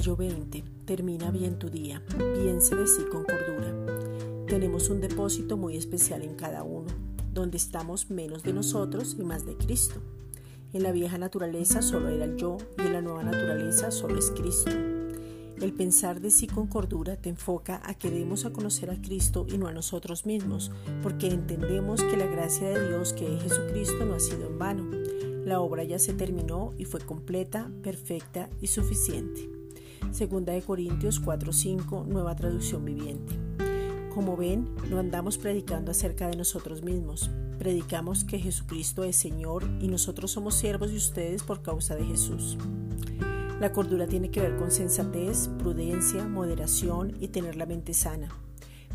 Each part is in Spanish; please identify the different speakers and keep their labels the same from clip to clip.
Speaker 1: Mayo 20. Termina bien tu día. Piense de sí con cordura. Tenemos un depósito muy especial en cada uno, donde estamos menos de nosotros y más de Cristo. En la vieja naturaleza solo era el yo y en la nueva naturaleza solo es Cristo. El pensar de sí con cordura te enfoca a que demos a conocer a Cristo y no a nosotros mismos, porque entendemos que la gracia de Dios que es Jesucristo no ha sido en vano. La obra ya se terminó y fue completa, perfecta y suficiente. Segunda de Corintios 4:5, nueva traducción viviente. Como ven, no andamos predicando acerca de nosotros mismos. Predicamos que Jesucristo es Señor y nosotros somos siervos de ustedes por causa de Jesús. La cordura tiene que ver con sensatez, prudencia, moderación y tener la mente sana.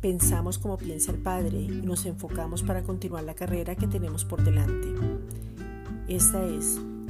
Speaker 1: Pensamos como piensa el Padre y nos enfocamos para continuar la carrera que tenemos por delante. Esta es